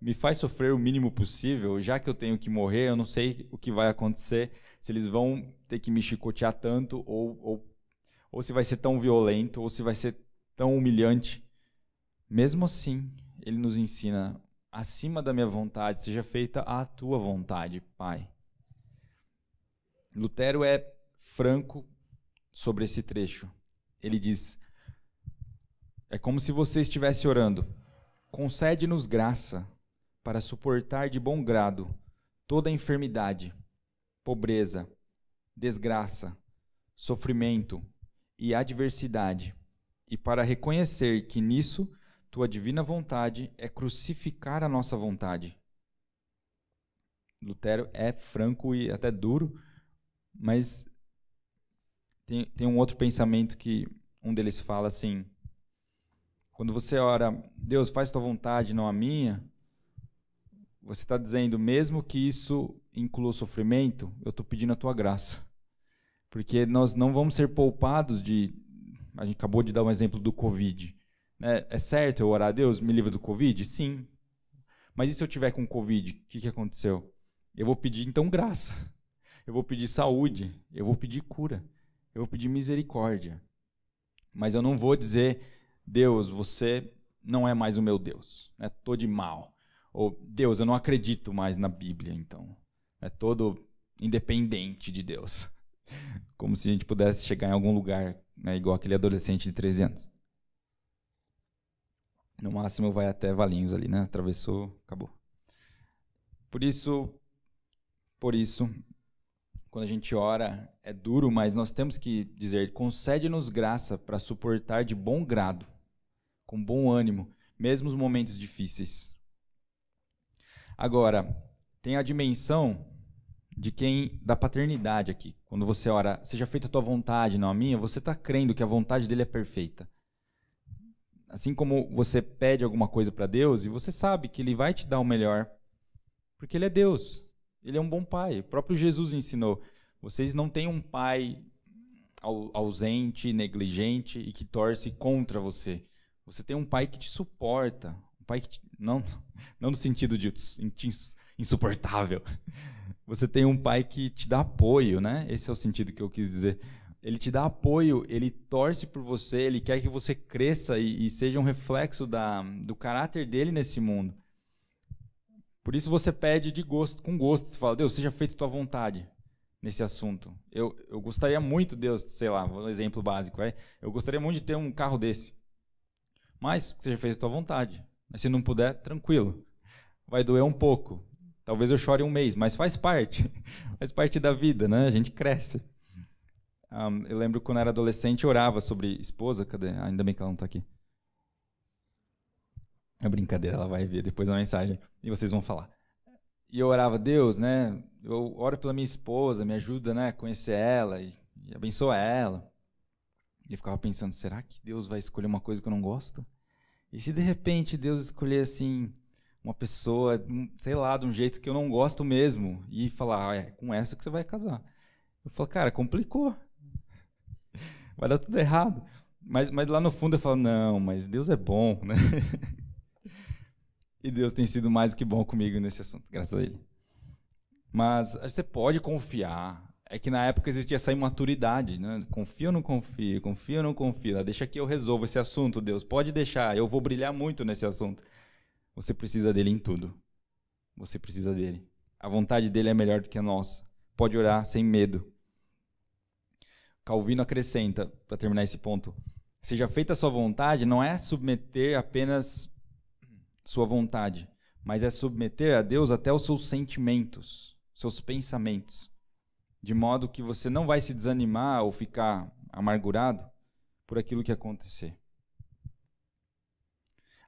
Me faz sofrer o mínimo possível, já que eu tenho que morrer, eu não sei o que vai acontecer, se eles vão ter que me chicotear tanto, ou, ou, ou se vai ser tão violento, ou se vai ser tão humilhante. Mesmo assim, ele nos ensina: acima da minha vontade, seja feita a tua vontade, Pai. Lutero é franco sobre esse trecho. Ele diz: é como se você estivesse orando. Concede-nos graça para suportar de bom grado toda enfermidade, pobreza, desgraça, sofrimento e adversidade, e para reconhecer que nisso tua divina vontade é crucificar a nossa vontade. Lutero é franco e até duro, mas tem, tem um outro pensamento que um deles fala assim: quando você ora, Deus, faz tua vontade, não a minha, você está dizendo, mesmo que isso inclua sofrimento, eu estou pedindo a tua graça. Porque nós não vamos ser poupados de. A gente acabou de dar um exemplo do Covid. Né? É certo eu orar a Deus, me livra do Covid? Sim. Mas e se eu tiver com Covid? O que, que aconteceu? Eu vou pedir então graça. Eu vou pedir saúde. Eu vou pedir cura. Eu vou pedir misericórdia. Mas eu não vou dizer, Deus, você não é mais o meu Deus, é todo de mal. Ou Deus, eu não acredito mais na Bíblia, então. É todo independente de Deus. Como se a gente pudesse chegar em algum lugar, né, igual aquele adolescente de 13 anos. No máximo vai até Valinhos ali, né? Atravessou, acabou. Por isso, por isso, quando a gente ora, é duro, mas nós temos que dizer: concede-nos graça para suportar de bom grado com bom ânimo, mesmo os momentos difíceis. Agora, tem a dimensão de quem da paternidade aqui. Quando você ora, seja feita a tua vontade, não a minha, você está crendo que a vontade dele é perfeita. Assim como você pede alguma coisa para Deus e você sabe que ele vai te dar o melhor, porque ele é Deus. Ele é um bom pai. O próprio Jesus ensinou: vocês não têm um pai ausente, negligente e que torce contra você. Você tem um pai que te suporta, um pai que te, não não no sentido de insuportável. Você tem um pai que te dá apoio, né? Esse é o sentido que eu quis dizer. Ele te dá apoio, ele torce por você, ele quer que você cresça e, e seja um reflexo da, do caráter dele nesse mundo. Por isso você pede de gosto, com gosto. Você fala, Deus, seja feita tua vontade nesse assunto. Eu, eu gostaria muito, Deus, sei lá, um exemplo básico, é, eu gostaria muito de ter um carro desse. Mas que seja feita tua vontade. Mas se não puder, tranquilo. Vai doer um pouco. Talvez eu chore um mês, mas faz parte. faz parte da vida, né? A gente cresce. Um, eu lembro quando era adolescente, eu orava sobre esposa. Cadê? Ah, ainda bem que ela não está aqui. É brincadeira, ela vai ver depois a mensagem e vocês vão falar. E eu orava, Deus, né? Eu oro pela minha esposa, me ajuda, né? A conhecer ela e, e abençoa ela. E eu ficava pensando, será que Deus vai escolher uma coisa que eu não gosto? E se de repente Deus escolher assim uma pessoa, sei lá, de um jeito que eu não gosto mesmo e falar, ah, é com essa que você vai casar. Eu falo, cara, complicou. Vai dar tudo errado. Mas, mas lá no fundo eu falo, não, mas Deus é bom, né? e Deus tem sido mais que bom comigo nesse assunto, graças a Ele. Mas você pode confiar, é que na época existia essa imaturidade, né? Confia ou não confia? Confia ou não confia? Deixa que eu resolvo esse assunto, Deus. Pode deixar, eu vou brilhar muito nesse assunto. Você precisa dele em tudo. Você precisa dele. A vontade dele é melhor do que a nossa. Pode orar sem medo. Calvino acrescenta, para terminar esse ponto: seja feita a sua vontade, não é submeter apenas sua vontade, mas é submeter a Deus até os seus sentimentos, seus pensamentos de modo que você não vai se desanimar ou ficar amargurado por aquilo que acontecer.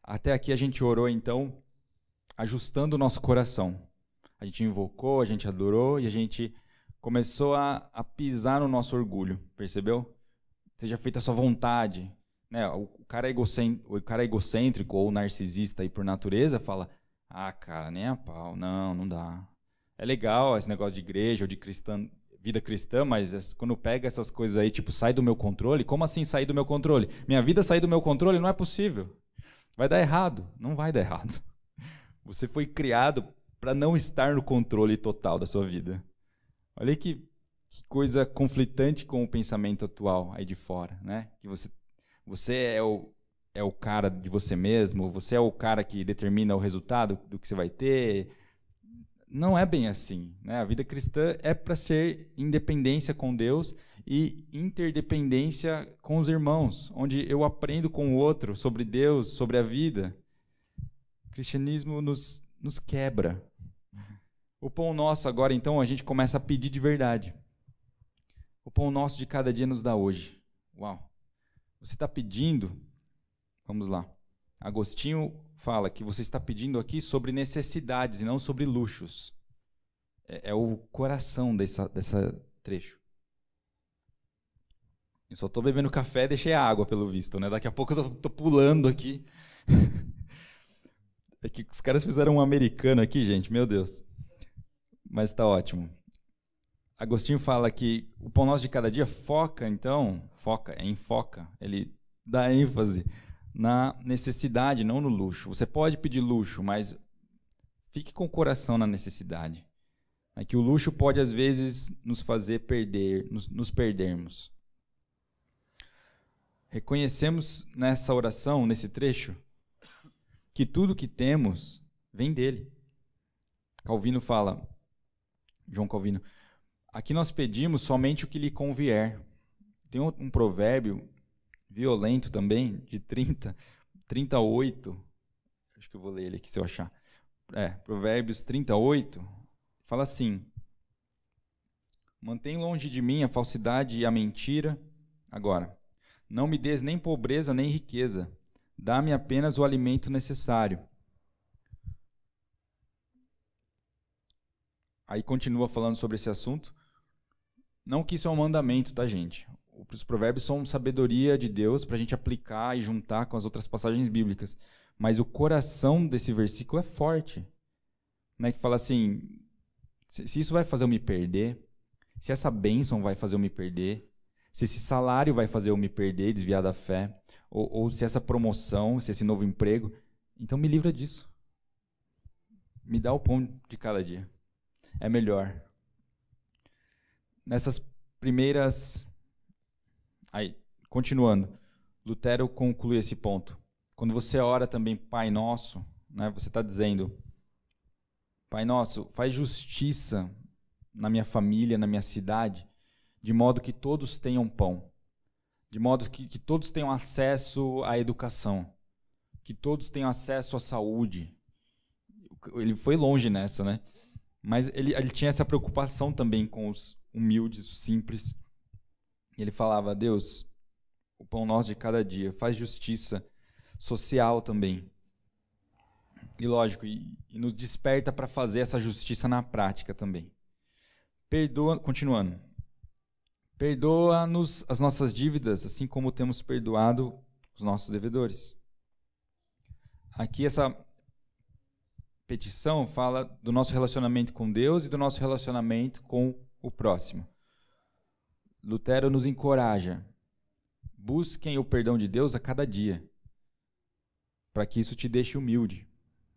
Até aqui a gente orou então, ajustando o nosso coração. A gente invocou, a gente adorou e a gente começou a, a pisar no nosso orgulho, percebeu? Seja feita a sua vontade. Né? O, cara o cara egocêntrico ou narcisista aí por natureza fala: Ah, cara, nem a pau, não, não dá. É legal esse negócio de igreja ou de cristã, vida cristã, mas quando pega essas coisas aí, tipo, sai do meu controle, como assim sair do meu controle? Minha vida sair do meu controle não é possível. Vai dar errado. Não vai dar errado. Você foi criado para não estar no controle total da sua vida. Olha que, que coisa conflitante com o pensamento atual aí de fora, né? Que você, você é o, é o cara de você mesmo, você é o cara que determina o resultado do que você vai ter. Não é bem assim, né? A vida cristã é para ser independência com Deus e interdependência com os irmãos, onde eu aprendo com o outro sobre Deus, sobre a vida. O cristianismo nos, nos quebra, o pão nosso agora, então, a gente começa a pedir de verdade. O pão nosso de cada dia nos dá hoje. Uau! Você está pedindo, vamos lá. Agostinho fala que você está pedindo aqui sobre necessidades e não sobre luxos. É, é o coração dessa, dessa trecho. Eu só estou bebendo café e deixei a água, pelo visto, né? Daqui a pouco eu estou pulando aqui. é que os caras fizeram um americano aqui, gente, meu Deus mas está ótimo. Agostinho fala que o pão nosso de cada dia foca, então, foca, é enfoca, ele dá ênfase na necessidade, não no luxo. Você pode pedir luxo, mas fique com o coração na necessidade. É que o luxo pode, às vezes, nos fazer perder, nos, nos perdermos. Reconhecemos nessa oração, nesse trecho, que tudo que temos vem dele. Calvino fala: João Calvino. Aqui nós pedimos somente o que lhe convier. Tem um, um provérbio violento também, de 30, 38. Acho que eu vou ler ele aqui se eu achar. É, Provérbios 38. Fala assim: Mantém longe de mim a falsidade e a mentira. Agora, não me des nem pobreza nem riqueza. Dá-me apenas o alimento necessário Aí continua falando sobre esse assunto. Não que isso é um mandamento, tá, gente? Os provérbios são sabedoria de Deus para a gente aplicar e juntar com as outras passagens bíblicas. Mas o coração desse versículo é forte. Né? Que fala assim: se isso vai fazer eu me perder, se essa bênção vai fazer eu me perder, se esse salário vai fazer eu me perder, desviar da fé, ou, ou se essa promoção, se esse novo emprego, então me livra disso. Me dá o pão de cada dia é melhor. Nessas primeiras. Aí, continuando. Lutero conclui esse ponto. Quando você ora também, Pai Nosso, né, você está dizendo: Pai Nosso, faz justiça na minha família, na minha cidade, de modo que todos tenham pão, de modo que, que todos tenham acesso à educação, que todos tenham acesso à saúde. Ele foi longe nessa, né? Mas ele, ele tinha essa preocupação também com os humildes, simples. Ele falava: Deus, o pão nosso de cada dia, faz justiça social também. E lógico, e, e nos desperta para fazer essa justiça na prática também. Perdoa, continuando. Perdoa-nos as nossas dívidas, assim como temos perdoado os nossos devedores. Aqui essa petição fala do nosso relacionamento com Deus e do nosso relacionamento com o próximo. Lutero nos encoraja. Busquem o perdão de Deus a cada dia, para que isso te deixe humilde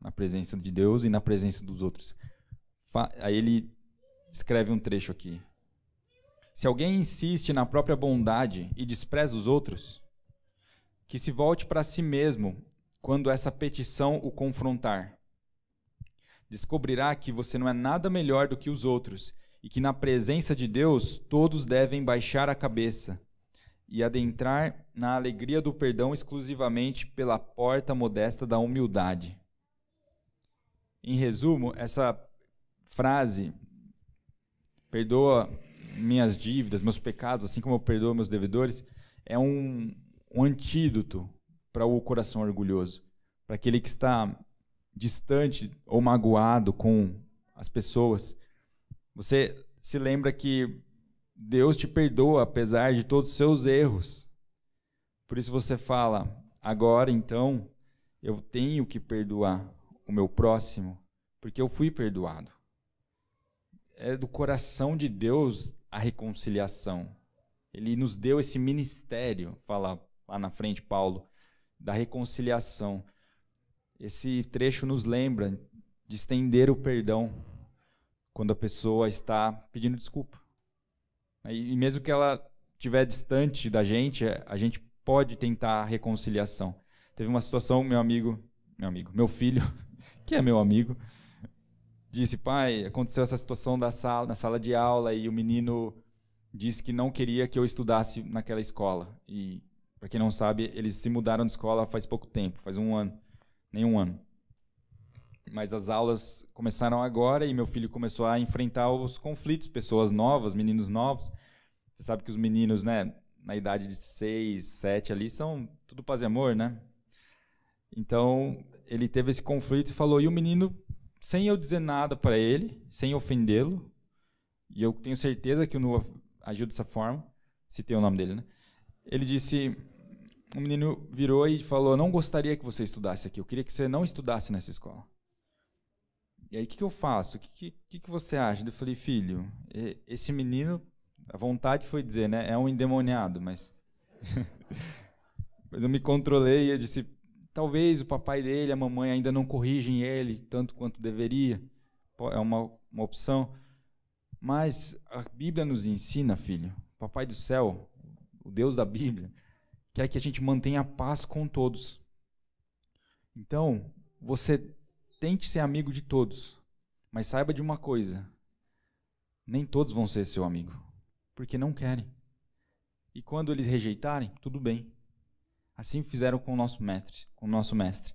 na presença de Deus e na presença dos outros. Aí ele escreve um trecho aqui. Se alguém insiste na própria bondade e despreza os outros, que se volte para si mesmo quando essa petição o confrontar descobrirá que você não é nada melhor do que os outros e que na presença de Deus todos devem baixar a cabeça e adentrar na alegria do perdão exclusivamente pela porta modesta da humildade. Em resumo, essa frase, perdoa minhas dívidas, meus pecados, assim como eu perdoo meus devedores, é um, um antídoto para o coração orgulhoso, para aquele que está distante ou magoado com as pessoas. Você se lembra que Deus te perdoa apesar de todos os seus erros. Por isso você fala: agora então eu tenho que perdoar o meu próximo, porque eu fui perdoado. É do coração de Deus a reconciliação. Ele nos deu esse ministério, fala lá na frente Paulo, da reconciliação. Esse trecho nos lembra de estender o perdão quando a pessoa está pedindo desculpa. E mesmo que ela estiver distante da gente, a gente pode tentar a reconciliação. Teve uma situação, meu amigo, meu amigo, meu filho, que é meu amigo, disse: "Pai, aconteceu essa situação da sala, na sala de aula e o menino disse que não queria que eu estudasse naquela escola. E para quem não sabe, eles se mudaram de escola faz pouco tempo, faz um ano, nem um ano. Mas as aulas começaram agora e meu filho começou a enfrentar os conflitos, pessoas novas, meninos novos. Você sabe que os meninos, né, na idade de seis, sete ali, são tudo paz e amor, né? Então, ele teve esse conflito e falou, e o menino, sem eu dizer nada para ele, sem ofendê-lo, e eu tenho certeza que o Noah agiu dessa forma, citei o nome dele, né? Ele disse, o menino virou e falou, não gostaria que você estudasse aqui, eu queria que você não estudasse nessa escola. E aí, o que, que eu faço? O que, que, que você acha? Eu falei, filho, esse menino, a vontade foi dizer, né? É um endemoniado, mas. mas eu me controlei e disse: talvez o papai dele, a mamãe ainda não corrigem ele tanto quanto deveria. É uma, uma opção. Mas a Bíblia nos ensina, filho, Papai do céu, o Deus da Bíblia, quer que a gente mantenha a paz com todos. Então, você tente ser amigo de todos, mas saiba de uma coisa: nem todos vão ser seu amigo, porque não querem. E quando eles rejeitarem, tudo bem. Assim fizeram com o nosso mestre, com o nosso mestre.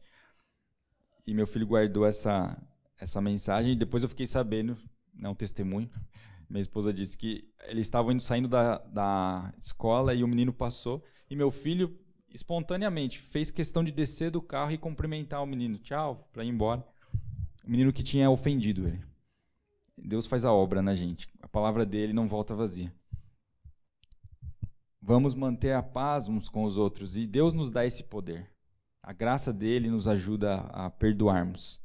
E meu filho guardou essa essa mensagem e depois eu fiquei sabendo, não um testemunho. Minha esposa disse que eles estavam indo saindo da, da escola e o menino passou e meu filho espontaneamente fez questão de descer do carro e cumprimentar o menino, tchau, para ir embora. O menino que tinha ofendido ele. Deus faz a obra na gente. A palavra dele não volta vazia. Vamos manter a paz uns com os outros e Deus nos dá esse poder. A graça dele nos ajuda a perdoarmos.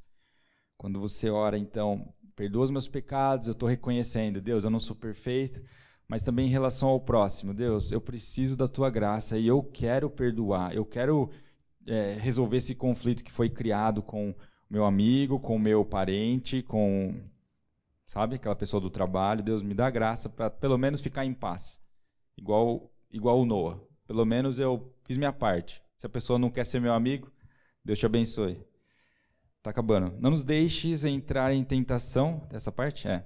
Quando você ora, então, perdoa os meus pecados, eu estou reconhecendo, Deus, eu não sou perfeito, mas também em relação ao próximo, Deus, eu preciso da tua graça e eu quero perdoar, eu quero é, resolver esse conflito que foi criado com meu amigo, com meu parente, com, sabe, aquela pessoa do trabalho. Deus, me dá graça para pelo menos ficar em paz, igual igual o Noah. Pelo menos eu fiz minha parte. Se a pessoa não quer ser meu amigo, Deus te abençoe. Tá acabando. Não nos deixes entrar em tentação. Essa parte é.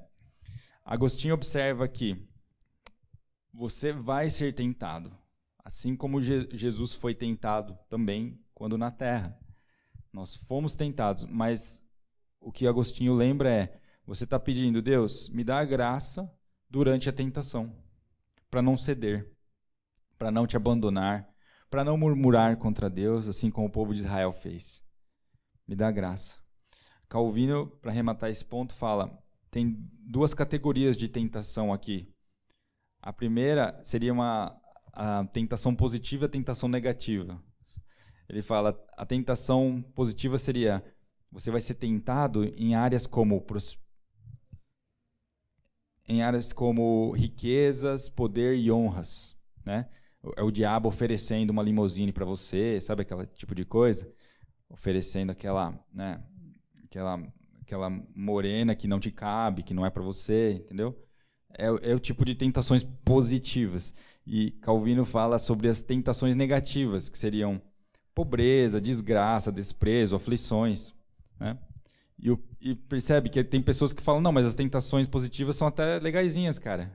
Agostinho observa que você vai ser tentado, assim como Je Jesus foi tentado também quando na terra. Nós fomos tentados, mas o que Agostinho lembra é: você está pedindo, Deus, me dá a graça durante a tentação, para não ceder para não te abandonar, para não murmurar contra Deus, assim como o povo de Israel fez. Me dá graça. Calvino, para arrematar esse ponto, fala: tem duas categorias de tentação aqui. A primeira seria uma a tentação positiva e a tentação negativa. Ele fala: a tentação positiva seria você vai ser tentado em áreas como em áreas como riquezas, poder e honras, né? é o diabo oferecendo uma limusine para você, sabe aquele tipo de coisa? Oferecendo aquela, né, aquela, aquela morena que não te cabe, que não é para você, entendeu? É, é, o tipo de tentações positivas. E Calvino fala sobre as tentações negativas, que seriam pobreza, desgraça, desprezo, aflições, né? E, e percebe que tem pessoas que falam, não, mas as tentações positivas são até legaisinhas, cara.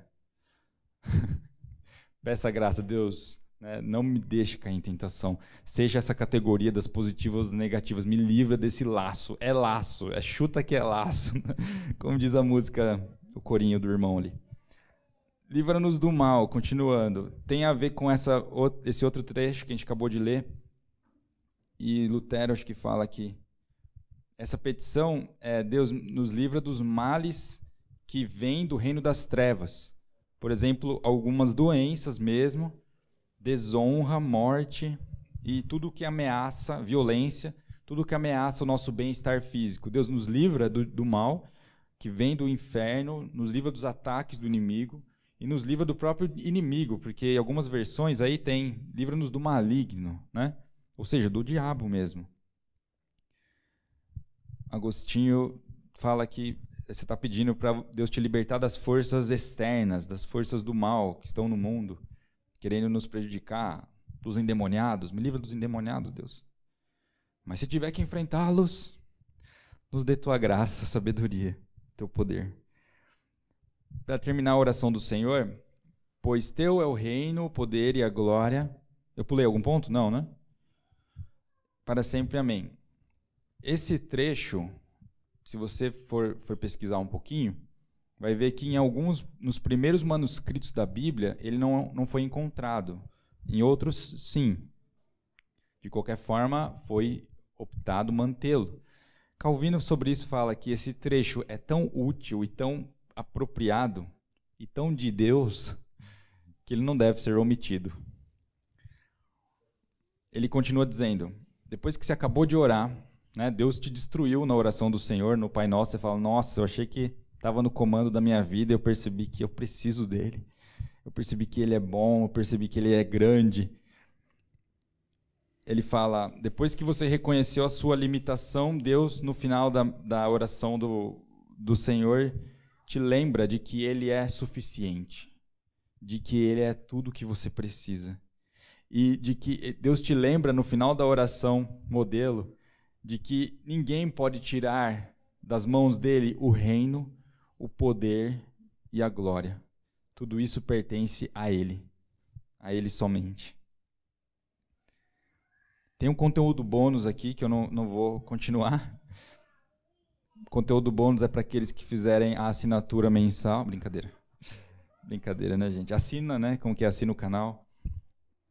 Peça graça, Deus, né, não me deixe cair em tentação. Seja essa categoria das positivas ou negativas. Me livra desse laço. É laço, é chuta que é laço. Como diz a música, o corinho do irmão ali. Livra-nos do mal, continuando. Tem a ver com essa, esse outro trecho que a gente acabou de ler. E Lutero acho que fala aqui. essa petição é Deus nos livra dos males que vêm do reino das trevas. Por exemplo, algumas doenças mesmo, desonra, morte e tudo que ameaça, violência, tudo que ameaça o nosso bem-estar físico. Deus nos livra do, do mal que vem do inferno, nos livra dos ataques do inimigo e nos livra do próprio inimigo, porque algumas versões aí tem livra-nos do maligno, né? Ou seja, do diabo mesmo. Agostinho fala que você está pedindo para Deus te libertar das forças externas, das forças do mal que estão no mundo, querendo nos prejudicar, dos endemoniados. Me livra dos endemoniados, Deus. Mas se tiver que enfrentá-los, nos dê tua graça, sabedoria, teu poder. Para terminar a oração do Senhor, pois teu é o reino, o poder e a glória. Eu pulei algum ponto? Não, né? Para sempre, amém. Esse trecho, se você for, for pesquisar um pouquinho, vai ver que em alguns, nos primeiros manuscritos da Bíblia, ele não, não foi encontrado. Em outros, sim. De qualquer forma, foi optado mantê-lo. Calvino sobre isso fala que esse trecho é tão útil e tão apropriado e tão de Deus que ele não deve ser omitido. Ele continua dizendo: depois que você acabou de orar, né? Deus te destruiu na oração do Senhor, no Pai Nosso. Você fala: Nossa, eu achei que estava no comando da minha vida. Eu percebi que eu preciso dele. Eu percebi que ele é bom. Eu percebi que ele é grande. Ele fala: depois que você reconheceu a sua limitação, Deus, no final da, da oração do, do Senhor, te lembra de que ele é suficiente, de que ele é tudo que você precisa. E de que Deus te lembra no final da oração modelo de que ninguém pode tirar das mãos dele o reino, o poder e a glória. Tudo isso pertence a ele, a ele somente. Tem um conteúdo bônus aqui que eu não, não vou continuar. O conteúdo bônus é para aqueles que fizerem a assinatura mensal. Brincadeira. Brincadeira, né, gente? Assina, né? Como que é? assina o canal.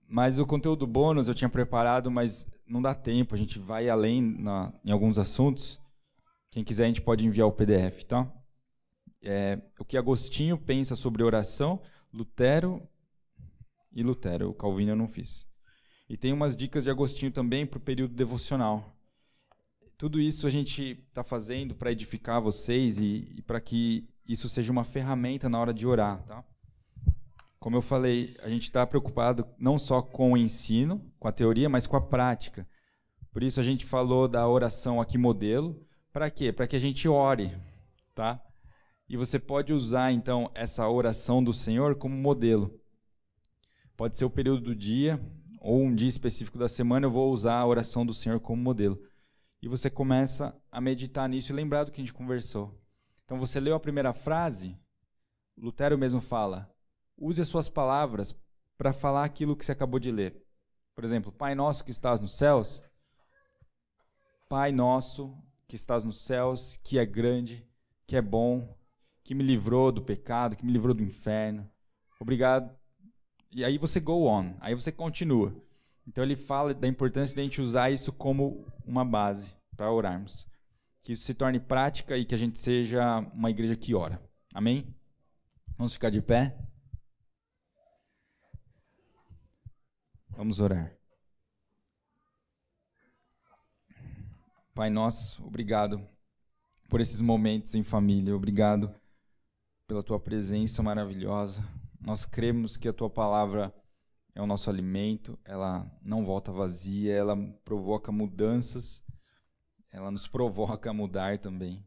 Mas o conteúdo bônus eu tinha preparado, mas não dá tempo. A gente vai além na, em alguns assuntos. Quem quiser, a gente pode enviar o PDF, tá? É, o que Agostinho pensa sobre oração, Lutero e Lutero. O Calvino eu não fiz. E tem umas dicas de Agostinho também para o período devocional. Tudo isso a gente está fazendo para edificar vocês e, e para que isso seja uma ferramenta na hora de orar, tá? Como eu falei, a gente está preocupado não só com o ensino, com a teoria, mas com a prática. Por isso a gente falou da oração aqui modelo. Para quê? Para que a gente ore, tá? E você pode usar então essa oração do Senhor como modelo. Pode ser o período do dia ou um dia específico da semana, eu vou usar a oração do Senhor como modelo. E você começa a meditar nisso e lembrar do que a gente conversou. Então você leu a primeira frase, Lutero mesmo fala: use as suas palavras para falar aquilo que você acabou de ler. Por exemplo, Pai nosso que estás nos céus, Pai nosso que estás nos céus, que é grande, que é bom, que me livrou do pecado, que me livrou do inferno. Obrigado. E aí você go on, aí você continua. Então ele fala da importância de a gente usar isso como uma base para orarmos. Que isso se torne prática e que a gente seja uma igreja que ora. Amém? Vamos ficar de pé? Vamos orar. Pai nosso, obrigado por esses momentos em família, obrigado pela tua presença maravilhosa. Nós cremos que a tua palavra é o nosso alimento, ela não volta vazia, ela provoca mudanças, ela nos provoca a mudar também.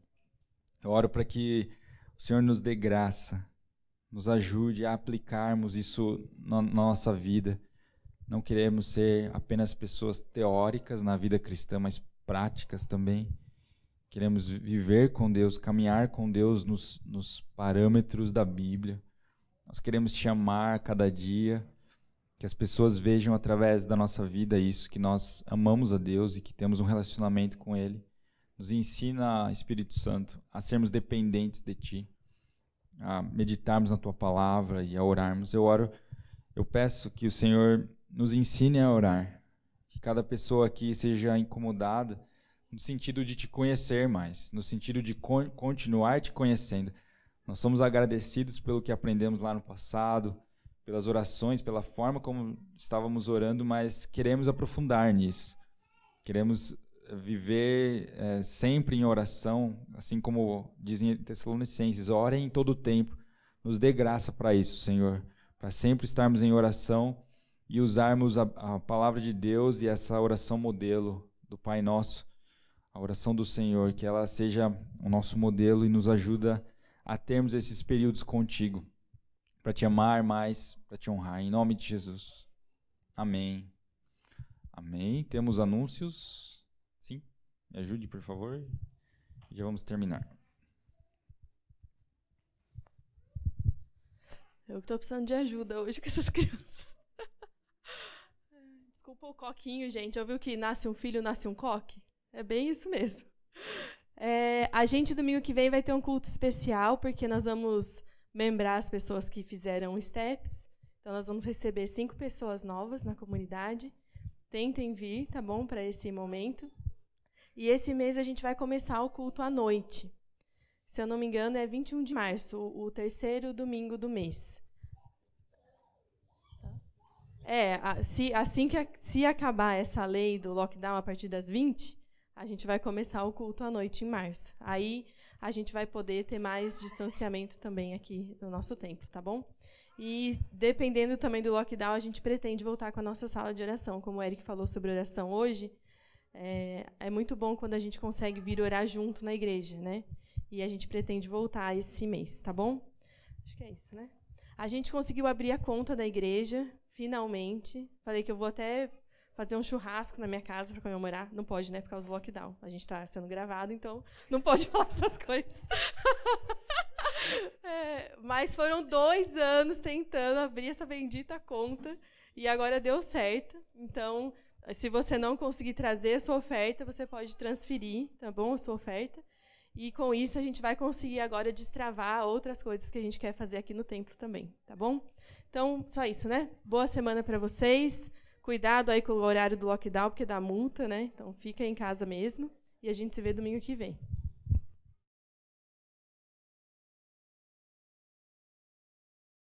Eu oro para que o Senhor nos dê graça, nos ajude a aplicarmos isso na nossa vida não queremos ser apenas pessoas teóricas na vida cristã, mas práticas também. Queremos viver com Deus, caminhar com Deus nos, nos parâmetros da Bíblia. Nós queremos te amar cada dia, que as pessoas vejam através da nossa vida isso, que nós amamos a Deus e que temos um relacionamento com Ele. Nos ensina, Espírito Santo, a sermos dependentes de Ti, a meditarmos na Tua palavra e a orarmos. Eu oro, eu peço que o Senhor nos ensine a orar. Que cada pessoa aqui seja incomodada no sentido de te conhecer mais, no sentido de con continuar te conhecendo. Nós somos agradecidos pelo que aprendemos lá no passado, pelas orações, pela forma como estávamos orando, mas queremos aprofundar nisso. Queremos viver é, sempre em oração, assim como dizem Tessalonicenses, orem em todo o tempo. Nos dê graça para isso, Senhor, para sempre estarmos em oração e usarmos a, a palavra de Deus e essa oração modelo do Pai Nosso, a oração do Senhor, que ela seja o nosso modelo e nos ajuda a termos esses períodos contigo, para te amar mais, para te honrar. Em nome de Jesus. Amém. Amém. Temos anúncios? Sim? Me ajude, por favor. Já vamos terminar. Eu estou precisando de ajuda hoje com essas crianças. Desculpa o coquinho, gente. Ouviu que nasce um filho, nasce um coque? É bem isso mesmo. É, a gente, domingo que vem, vai ter um culto especial, porque nós vamos membrar as pessoas que fizeram STEPS. Então, nós vamos receber cinco pessoas novas na comunidade. Tentem vir, tá bom, para esse momento. E esse mês a gente vai começar o culto à noite. Se eu não me engano, é 21 de março, o terceiro domingo do mês. É, se, assim que se acabar essa lei do lockdown a partir das 20, a gente vai começar o culto à noite em março. Aí a gente vai poder ter mais distanciamento também aqui no nosso templo, tá bom? E dependendo também do lockdown, a gente pretende voltar com a nossa sala de oração. Como o Eric falou sobre oração hoje, é, é muito bom quando a gente consegue vir orar junto na igreja, né? E a gente pretende voltar esse mês, tá bom? Acho que é isso, né? A gente conseguiu abrir a conta da igreja, finalmente. Falei que eu vou até fazer um churrasco na minha casa para comemorar. Não pode, né? Por causa do lockdown. A gente está sendo gravado, então não pode falar essas coisas. é, mas foram dois anos tentando abrir essa bendita conta e agora deu certo. Então, se você não conseguir trazer a sua oferta, você pode transferir, tá bom? A sua oferta. E com isso a gente vai conseguir agora destravar outras coisas que a gente quer fazer aqui no templo também, tá bom? Então, só isso, né? Boa semana para vocês. Cuidado aí com o horário do lockdown, porque dá multa, né? Então fica em casa mesmo. E a gente se vê domingo que vem.